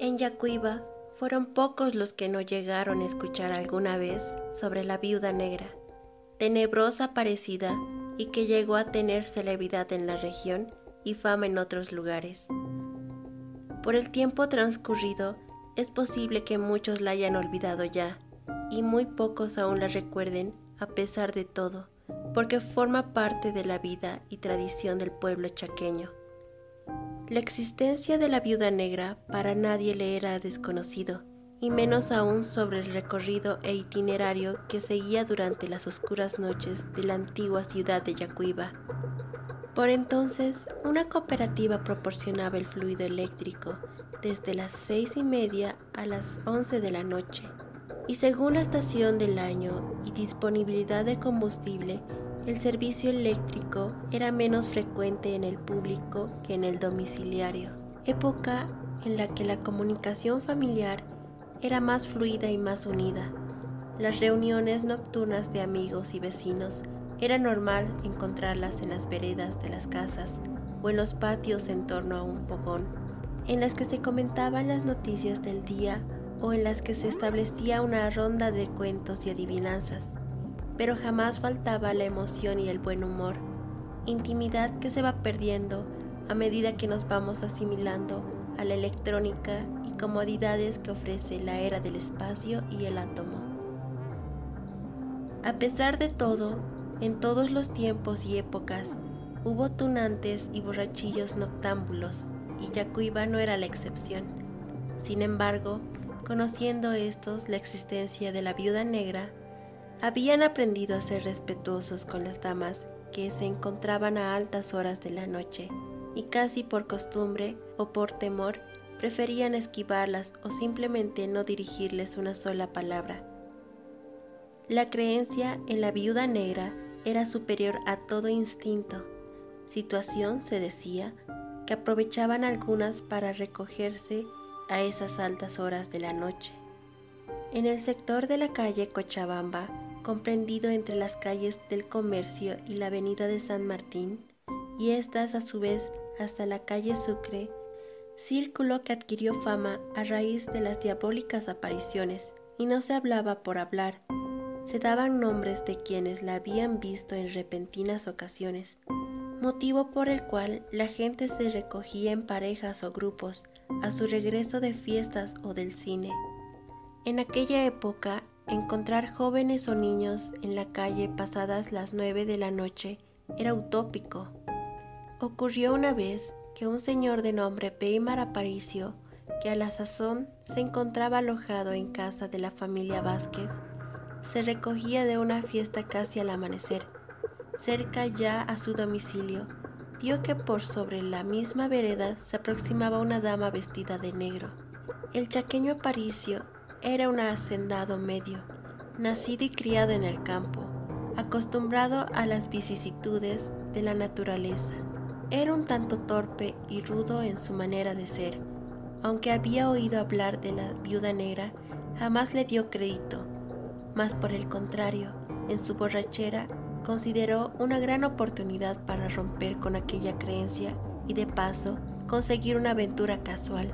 En Yacuiba fueron pocos los que no llegaron a escuchar alguna vez sobre la viuda negra, tenebrosa parecida y que llegó a tener celebridad en la región y fama en otros lugares. Por el tiempo transcurrido, es posible que muchos la hayan olvidado ya, y muy pocos aún la recuerden a pesar de todo, porque forma parte de la vida y tradición del pueblo chaqueño. La existencia de la viuda negra para nadie le era desconocido, y menos aún sobre el recorrido e itinerario que seguía durante las oscuras noches de la antigua ciudad de Yacuiba. Por entonces, una cooperativa proporcionaba el fluido eléctrico desde las seis y media a las once de la noche, y según la estación del año y disponibilidad de combustible, el servicio eléctrico era menos frecuente en el público que en el domiciliario, época en la que la comunicación familiar era más fluida y más unida. Las reuniones nocturnas de amigos y vecinos era normal encontrarlas en las veredas de las casas o en los patios en torno a un fogón, en las que se comentaban las noticias del día o en las que se establecía una ronda de cuentos y adivinanzas, pero jamás faltaba la emoción y el buen humor, intimidad que se va perdiendo a medida que nos vamos asimilando a la electrónica y comodidades que ofrece la era del espacio y el átomo. A pesar de todo, en todos los tiempos y épocas hubo tunantes y borrachillos noctámbulos, y Yacuiba no era la excepción. Sin embargo, conociendo estos la existencia de la viuda negra, habían aprendido a ser respetuosos con las damas que se encontraban a altas horas de la noche, y casi por costumbre o por temor preferían esquivarlas o simplemente no dirigirles una sola palabra. La creencia en la viuda negra era superior a todo instinto, situación, se decía, que aprovechaban algunas para recogerse a esas altas horas de la noche. En el sector de la calle Cochabamba, comprendido entre las calles del Comercio y la avenida de San Martín, y estas a su vez hasta la calle Sucre, círculo que adquirió fama a raíz de las diabólicas apariciones, y no se hablaba por hablar, se daban nombres de quienes la habían visto en repentinas ocasiones, motivo por el cual la gente se recogía en parejas o grupos a su regreso de fiestas o del cine. En aquella época, encontrar jóvenes o niños en la calle pasadas las nueve de la noche era utópico. Ocurrió una vez que un señor de nombre Peimar Aparicio, que a la sazón se encontraba alojado en casa de la familia Vázquez, se recogía de una fiesta casi al amanecer. Cerca ya a su domicilio, vio que por sobre la misma vereda se aproximaba una dama vestida de negro. El chaqueño Aparicio era un hacendado medio, nacido y criado en el campo, acostumbrado a las vicisitudes de la naturaleza. Era un tanto torpe y rudo en su manera de ser. Aunque había oído hablar de la viuda negra, jamás le dio crédito mas por el contrario, en su borrachera consideró una gran oportunidad para romper con aquella creencia y de paso conseguir una aventura casual.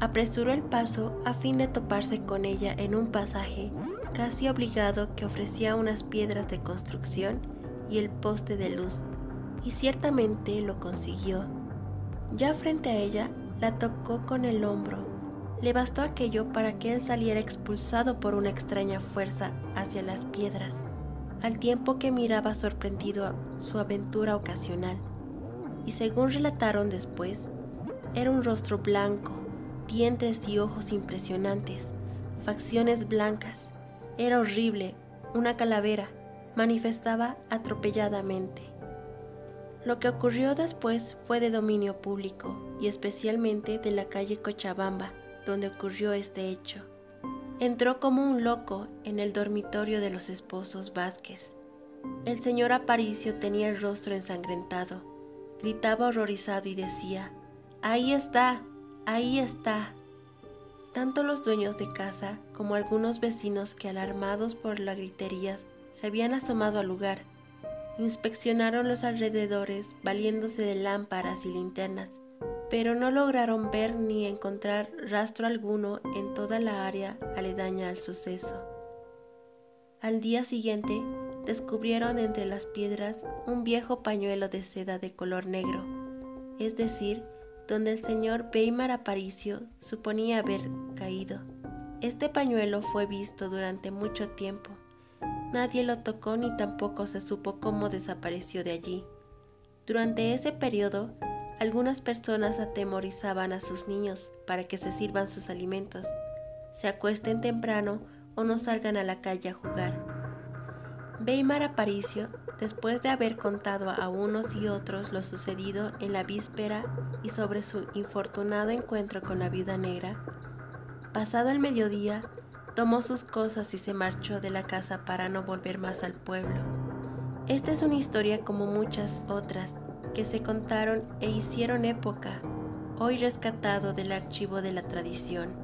Apresuró el paso a fin de toparse con ella en un pasaje casi obligado que ofrecía unas piedras de construcción y el poste de luz, y ciertamente lo consiguió. Ya frente a ella, la tocó con el hombro le bastó aquello para que él saliera expulsado por una extraña fuerza hacia las piedras, al tiempo que miraba sorprendido su aventura ocasional. Y según relataron después, era un rostro blanco, dientes y ojos impresionantes, facciones blancas. Era horrible, una calavera, manifestaba atropelladamente. Lo que ocurrió después fue de dominio público y especialmente de la calle Cochabamba, donde ocurrió este hecho. Entró como un loco en el dormitorio de los esposos Vázquez. El señor Aparicio tenía el rostro ensangrentado, gritaba horrorizado y decía, Ahí está, ahí está. Tanto los dueños de casa como algunos vecinos que alarmados por la gritería se habían asomado al lugar, inspeccionaron los alrededores valiéndose de lámparas y linternas pero no lograron ver ni encontrar rastro alguno en toda la área aledaña al suceso. Al día siguiente, descubrieron entre las piedras un viejo pañuelo de seda de color negro, es decir, donde el señor Weimar Aparicio suponía haber caído. Este pañuelo fue visto durante mucho tiempo. Nadie lo tocó ni tampoco se supo cómo desapareció de allí. Durante ese periodo, algunas personas atemorizaban a sus niños para que se sirvan sus alimentos, se acuesten temprano o no salgan a la calle a jugar. Weimar Aparicio, después de haber contado a unos y otros lo sucedido en la víspera y sobre su infortunado encuentro con la viuda negra, pasado el mediodía, tomó sus cosas y se marchó de la casa para no volver más al pueblo. Esta es una historia como muchas otras que se contaron e hicieron época, hoy rescatado del archivo de la tradición.